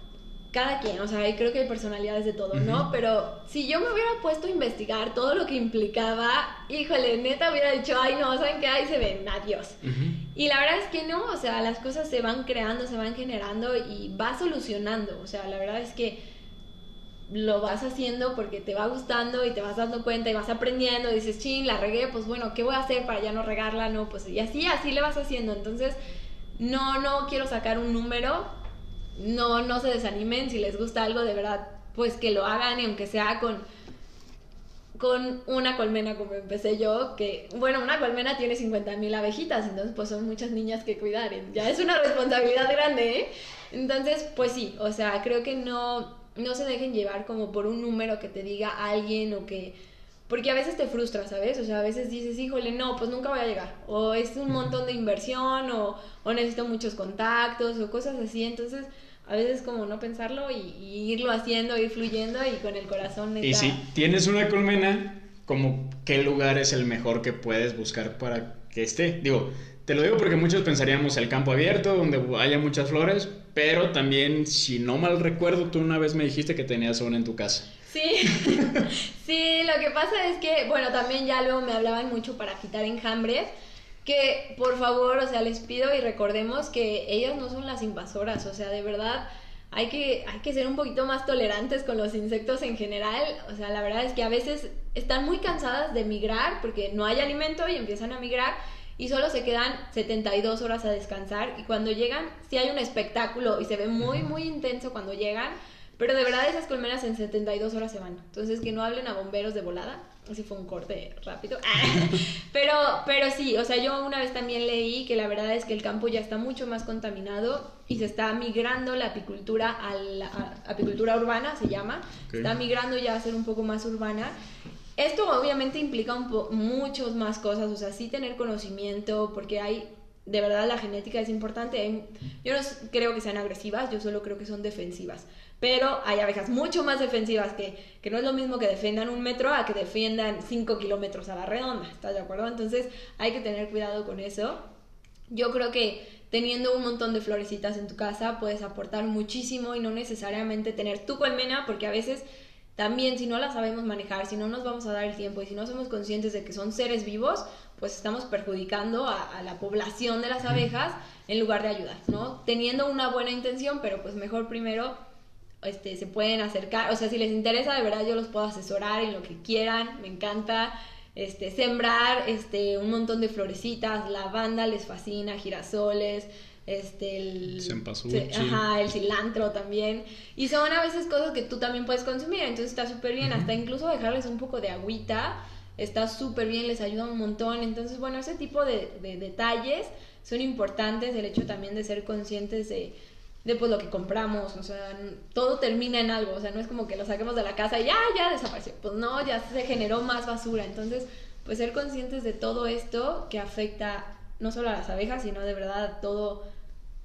cada quien, o sea, y creo que hay personalidades de todo, ¿no? Pero si yo me hubiera puesto a investigar todo lo que implicaba, híjole, neta hubiera dicho, ay, no, ¿saben qué? Ahí se ven, adiós. Y la verdad es que no, o sea, las cosas se van creando, se van generando y va solucionando, o sea, la verdad es que lo vas haciendo porque te va gustando y te vas dando cuenta y vas aprendiendo dices, ching, la regué, pues bueno, ¿qué voy a hacer para ya no regarla? No, pues y así, así le vas haciendo. Entonces, no, no quiero sacar un número, no, no se desanimen, si les gusta algo de verdad, pues que lo hagan y aunque sea con, con una colmena como empecé yo, que, bueno, una colmena tiene 50 mil abejitas, entonces pues son muchas niñas que cuidar, ya es una responsabilidad grande, ¿eh? Entonces, pues sí, o sea, creo que no no se dejen llevar como por un número que te diga alguien o que... Porque a veces te frustra, ¿sabes? O sea, a veces dices, híjole, no, pues nunca voy a llegar. O es un montón de inversión, o, o necesito muchos contactos, o cosas así. Entonces, a veces como no pensarlo y, irlo haciendo, ir fluyendo y con el corazón. Y si tienes una colmena, como qué lugar es el mejor que puedes buscar para que esté. Digo, te lo digo porque muchos pensaríamos el campo abierto, donde haya muchas flores, pero también, si no mal recuerdo, tú una vez me dijiste que tenías una en tu casa. Sí, sí, lo que pasa es que, bueno, también ya luego me hablaban mucho para quitar enjambres, que por favor, o sea, les pido y recordemos que ellas no son las invasoras, o sea, de verdad hay que, hay que ser un poquito más tolerantes con los insectos en general, o sea, la verdad es que a veces están muy cansadas de migrar porque no hay alimento y empiezan a migrar y solo se quedan 72 horas a descansar y cuando llegan sí hay un espectáculo y se ve muy muy intenso cuando llegan, pero de verdad esas colmenas en 72 horas se van. Entonces que no hablen a bomberos de volada, así fue un corte rápido. pero pero sí, o sea, yo una vez también leí que la verdad es que el campo ya está mucho más contaminado y se está migrando la apicultura a la apicultura urbana se llama, está migrando ya a ser un poco más urbana esto obviamente implica un muchas más cosas, o sea, sí tener conocimiento, porque hay, de verdad la genética es importante. yo no creo que sean agresivas, yo solo creo que son defensivas. Pero hay abejas mucho más defensivas que, que no es lo mismo que defendan un metro a que defiendan cinco kilómetros a la redonda, ¿estás de acuerdo? Entonces hay que tener cuidado con eso. Yo creo que teniendo un montón de florecitas en tu casa puedes aportar muchísimo y no necesariamente tener tu colmena, porque a veces también si no la sabemos manejar, si no nos vamos a dar el tiempo y si no somos conscientes de que son seres vivos, pues estamos perjudicando a, a la población de las abejas en lugar de ayudar, ¿no? Teniendo una buena intención, pero pues mejor primero este, se pueden acercar, o sea, si les interesa, de verdad yo los puedo asesorar en lo que quieran, me encanta. Este, sembrar este, un montón de florecitas, lavanda les fascina, girasoles, este, el, ajá, el cilantro también. Y son a veces cosas que tú también puedes consumir, entonces está súper bien, hasta incluso dejarles un poco de agüita, está súper bien, les ayuda un montón. Entonces, bueno, ese tipo de, de detalles son importantes, el hecho también de ser conscientes de de pues lo que compramos, o sea, todo termina en algo, o sea, no es como que lo saquemos de la casa y ya, ya desapareció, pues no, ya se generó más basura, entonces, pues ser conscientes de todo esto que afecta no solo a las abejas, sino de verdad a todo,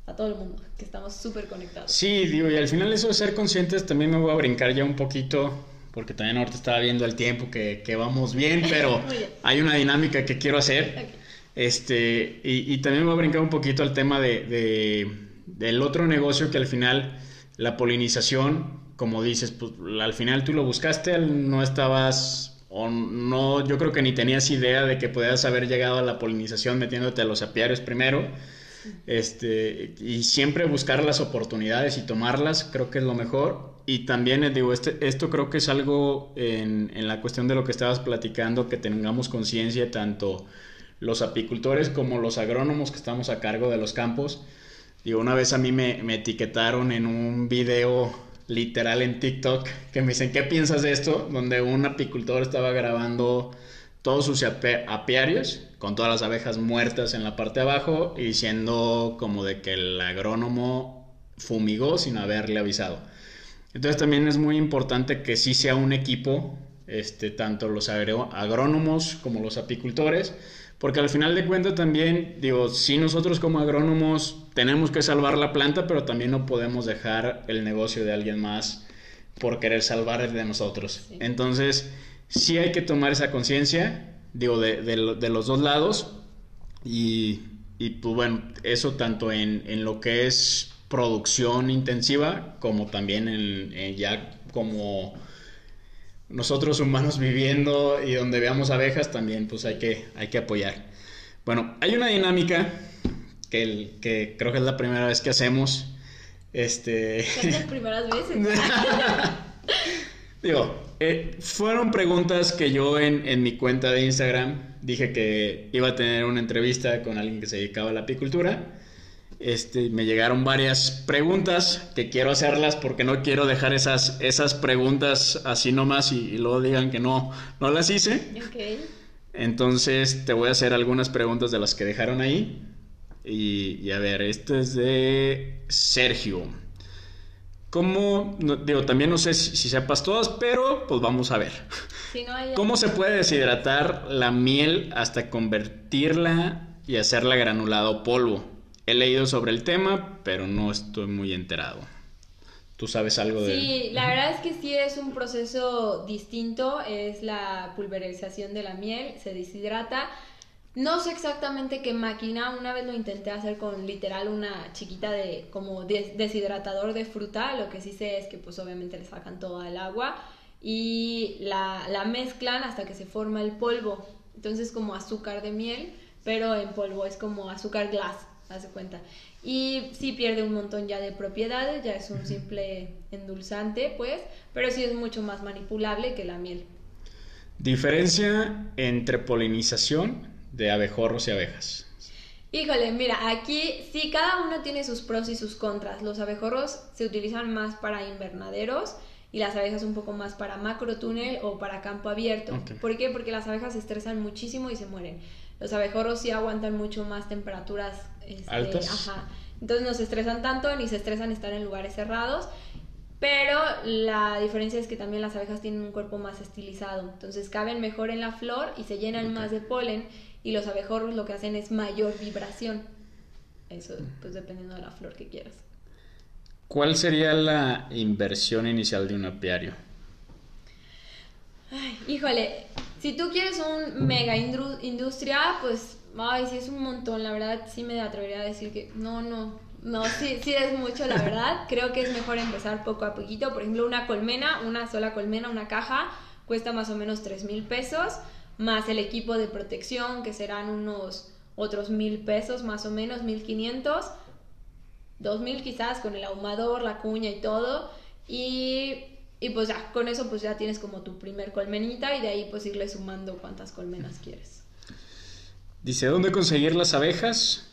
a todo el mundo, que estamos súper conectados. Sí, digo, y al final eso de ser conscientes también me voy a brincar ya un poquito, porque también ahorita estaba viendo el tiempo que, que vamos bien, pero hay una dinámica que quiero hacer. Este, y, y, también me voy a brincar un poquito al tema de del otro negocio que al final la polinización, como dices, pues al final tú lo buscaste, no estabas o no, yo creo que ni tenías idea de que podías haber llegado a la polinización metiéndote a los apiarios primero. Este, y siempre buscar las oportunidades y tomarlas, creo que es lo mejor. Y también, eh, digo, este, esto creo que es algo en, en la cuestión de lo que estabas platicando, que tengamos conciencia tanto los apicultores como los agrónomos que estamos a cargo de los campos, y una vez a mí me, etiquetaron en un video literal en TikTok que me dicen, ¿qué piensas de esto? Donde un apicultor estaba grabando todos sus apiarios con todas las abejas muertas en la parte de abajo y diciendo como de que el agrónomo fumigó sin haberle avisado. Entonces también es muy importante que sí sea un equipo, este, tanto los agrónomos como los apicultores, porque al final de cuentas también, digo, si nosotros como agrónomos tenemos que salvar la planta, pero también no podemos dejar el negocio de alguien más por querer salvar el de nosotros. Entonces, sí hay que tomar esa conciencia, digo, de, de, los dos lados. Y, y, pues bueno, eso tanto en, en, lo que es producción intensiva, como también en ya como nosotros humanos viviendo y donde veamos abejas también pues hay que, hay que apoyar. Bueno, hay una dinámica que, el, que creo que es la primera vez que hacemos. Este... las primeras veces? Digo, eh, fueron preguntas que yo en, en, mi cuenta de Instagram dije que iba a tener una entrevista con alguien que se dedicaba a la apicultura este, me llegaron varias preguntas que quiero hacerlas porque no quiero dejar esas, esas preguntas así nomás y, luego digan que no, no las hice. Entonces te voy a hacer algunas preguntas de las que dejaron ahí. Y, a ver, este es de Sergio. ¿Cómo, digo, también no sé si, sepas todas, pero pues vamos a ver. ¿Cómo se puede deshidratar la miel hasta convertirla y hacerla granulado polvo? He leído sobre el tema, pero no estoy muy enterado. ¿Tú sabes algo de...? Sí, la verdad es que sí es un proceso distinto, es la pulverización de la miel, se deshidrata. No sé exactamente qué máquina, una vez lo intenté hacer con literal una chiquita de como deshidratador de fruta, lo que sí sé es que pues obviamente le sacan toda el agua y la, la mezclan hasta que se forma el polvo. Entonces como azúcar de miel, pero en polvo es como azúcar glass hace cuenta. Y sí pierde un montón ya de propiedades, ya es un simple endulzante, pues, pero sí es mucho más manipulable que la miel. Diferencia entre polinización de abejorros y abejas. Híjole, mira, aquí sí cada uno tiene sus pros y sus contras. Los abejorros se utilizan más para invernaderos y las abejas un poco más para macrotúnel o para campo abierto. ¿Por qué? Porque las abejas se estresan muchísimo y se mueren. Los abejorros sí aguantan mucho más temperaturas este, altas. Ajá. Entonces no se estresan tanto ni se estresan estar en lugares cerrados. Pero la diferencia es que también las abejas tienen un cuerpo más estilizado. Entonces caben mejor en la flor y se llenan más de polen. Y los abejorros lo que hacen es mayor vibración. Eso, pues dependiendo de la flor que quieras. ¿Cuál sería la inversión inicial de un apiario? Ay, híjole, si tú quieres un mega industria, pues, ay, sí es un montón, la verdad sí me atrevería a decir que no, no, No, sí, sí es mucho, la verdad. Creo que es mejor empezar poco a poquito. Por ejemplo, una colmena, una sola colmena, una caja, cuesta más o menos 3 mil pesos, más el equipo de protección, que serán unos otros mil pesos, más o menos, 1500, 2000 quizás, con el ahumador, la cuña y todo. Y, y pues ya, con eso pues ya tienes como tu primer colmenita y de ahí pues irle sumando cuántas colmenas quieres. Dice, ¿dónde conseguir las abejas?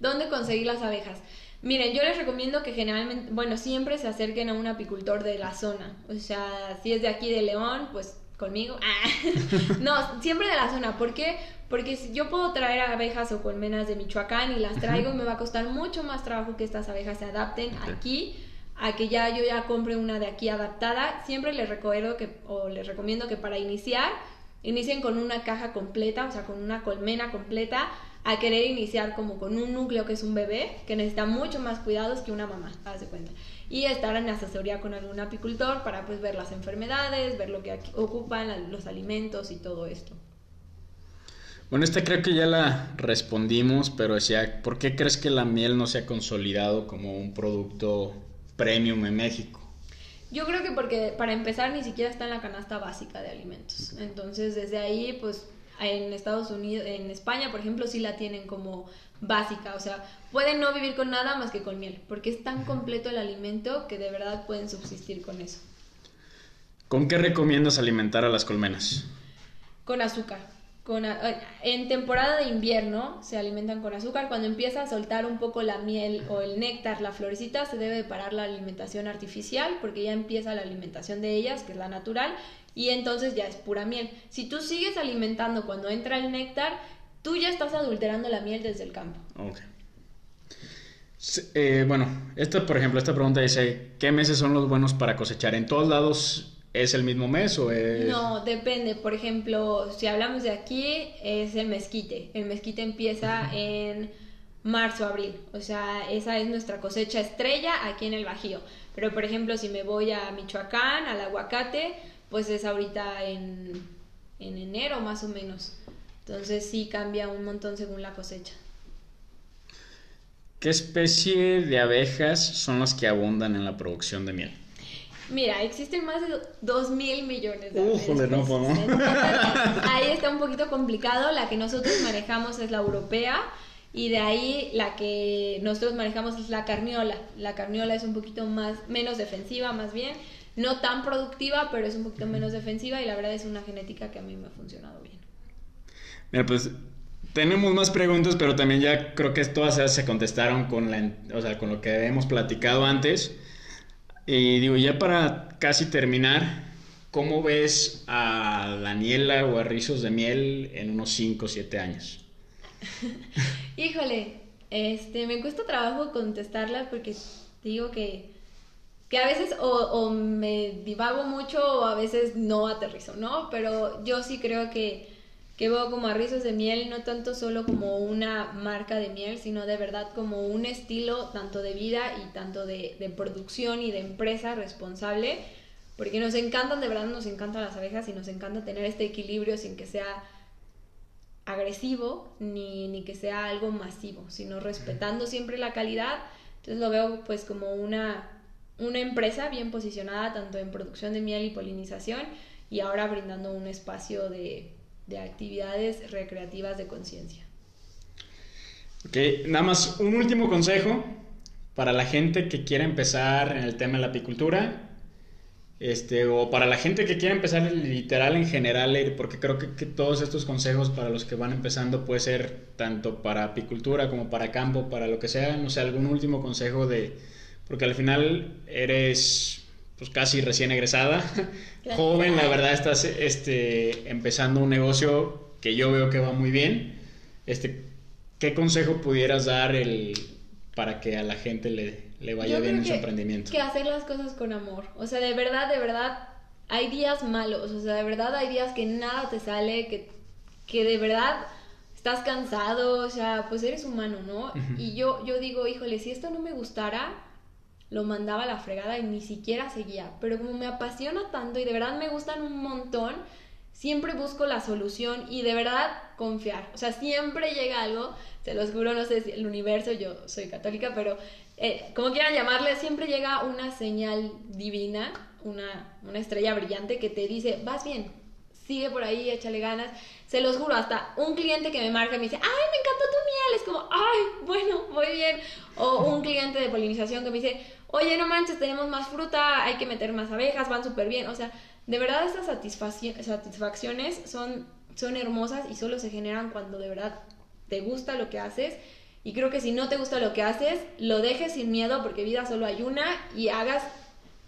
¿Dónde conseguir las abejas? Miren, yo les recomiendo que generalmente, bueno, siempre se acerquen a un apicultor de la zona. O sea, si es de aquí de León, pues conmigo. Ah. no, siempre de la zona. ¿Por qué? Porque si yo puedo traer abejas o colmenas de Michoacán y las traigo, me va a costar mucho más trabajo que estas abejas se adapten aquí a que ya yo ya compre una de aquí adaptada. Siempre les recuerdo que, o les recomiendo que para iniciar, inicien con una caja completa, o sea, con una colmena completa a querer iniciar como con un núcleo que es un bebé, que necesita mucho más cuidados que una mamá, haz de cuenta. Y estar en asesoría con algún apicultor para pues ver las enfermedades, ver lo que ocupan los alimentos y todo esto. Bueno, esta creo que ya la respondimos, pero decía, ¿por qué crees que la miel no se ha consolidado como un producto premium en México? Yo creo que porque para empezar ni siquiera está en la canasta básica de alimentos. Entonces, desde ahí, pues en Estados Unidos, en España, por ejemplo, sí la tienen como básica, o sea, pueden no vivir con nada más que con miel, porque es tan completo el alimento que de verdad pueden subsistir con eso. ¿Con qué recomiendas alimentar a las colmenas? Con azúcar. Con, en temporada de invierno se alimentan con azúcar. Cuando empieza a soltar un poco la miel o el néctar, la florecita, se debe parar la alimentación artificial porque ya empieza la alimentación de ellas, que es la natural, y entonces ya es pura miel. Si tú sigues alimentando cuando entra el néctar, tú ya estás adulterando la miel desde el campo. Ok. Eh, bueno, esta, por ejemplo, esta pregunta dice, ¿qué meses son los buenos para cosechar? ¿En todos lados es el mismo mes o es...? No, depende. Por ejemplo, si hablamos de aquí, es el mezquite. El mezquite empieza en marzo, abril. O sea, esa es nuestra cosecha estrella aquí en el Bajío. Pero, por ejemplo, si me voy a Michoacán, al aguacate, pues es ahorita en, enero más o menos. Entonces sí cambia un montón según la cosecha. ¿Qué especie de abejas son las que abundan en la producción de miel? Mira, existen más de 2 mil millones de abejas. no, pues, Ahí está un poquito complicado. La que nosotros manejamos es la europea. Y de ahí la que nosotros manejamos es la carniola. La carniola es un poquito más, menos defensiva, más bien no tan productiva, pero es un poquito menos defensiva y la verdad es una genética que a mí me ha funcionado bien. Mira, pues tenemos más preguntas, pero también ya creo que todas se contestaron con, la, o sea, con lo que hemos platicado antes. Y digo, ya para casi terminar, ¿cómo ves a Daniela o a Rizos de Miel en unos 5 o 7 años? Híjole, este, me cuesta trabajo contestarlas porque digo que que a veces o, me divago mucho o a veces no aterrizo, ¿no? Pero yo sí creo que, que veo como a Rizos de Miel no tanto solo como una marca de miel, sino de verdad como un estilo tanto de vida y tanto de, de producción y de empresa responsable, porque nos encantan, de verdad nos encantan las abejas y nos encanta tener este equilibrio sin que sea agresivo ni, ni que sea algo masivo, sino respetando siempre la calidad. Entonces lo veo pues como una una empresa bien posicionada tanto en producción de miel y polinización y ahora brindando un espacio de, actividades recreativas de conciencia. Ok, nada más un último consejo para la gente que quiera empezar en el tema de la apicultura. Este, o para la gente que quiera empezar literal en general, porque creo que, que, todos estos consejos para los que van empezando puede ser tanto para apicultura como para campo, para lo que sea, no sé, algún último consejo de, porque al final eres pues casi recién egresada, joven, la verdad estás este, empezando un negocio que yo veo que va muy bien. Este, ¿Qué consejo pudieras dar el, para que a la gente le, le vaya bien en su emprendimiento? Que hacer las cosas con amor. O sea, de verdad, de verdad, hay días malos. O sea, de verdad hay días que nada te sale, que, que de verdad estás cansado. O sea, pues eres humano, ¿no? Y yo, yo digo, híjole, si esto no me gustara, lo mandaba a la fregada y ni siquiera seguía. Pero como me apasiona tanto y de verdad me gustan un montón, siempre busco la solución y de verdad confiar. O sea, siempre llega algo, se los juro, no sé si el universo, yo soy católica, pero eh, como quieran llamarle, siempre llega una señal divina, una, una estrella brillante que te dice, vas bien, sigue por ahí, échale ganas. Se los juro, hasta un cliente que me marca y me dice, ay, me encantó tu miel, es como, ay, bueno, muy bien. O un cliente de polinización que me dice, oye, no manches, tenemos más fruta, hay que meter más abejas, van súper bien. O sea, de verdad estas satisfacciones son, son hermosas y solo se generan cuando de verdad te gusta lo que haces. Y creo que si no te gusta lo que haces, lo dejes sin miedo porque vida solo hay una y hagas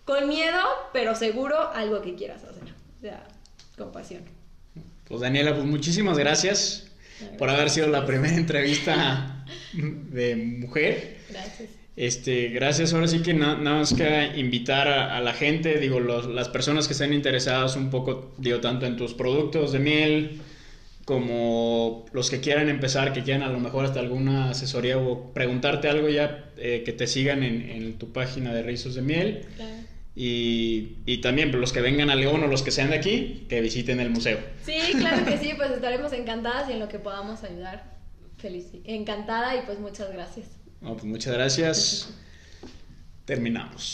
con miedo, pero seguro algo que quieras hacer. O sea, con pasión. Pues Daniela, pues muchísimas gracias por haber sido la primera entrevista de mujer. Gracias. Este, gracias. Ahora sí que nada más que invitar a, la gente, digo, las personas que estén interesadas un poco, digo, tanto en tus productos de miel como los que quieran empezar, que quieran a lo mejor hasta alguna asesoría o preguntarte algo ya, eh, que te sigan en, tu página de Rizos de Miel. Y, y, también los que vengan a León o los que sean de aquí, que visiten el museo. Sí, claro que sí, pues estaremos encantadas y en lo que podamos ayudar. Feliz, encantada y pues muchas gracias. Pues muchas gracias. Terminamos.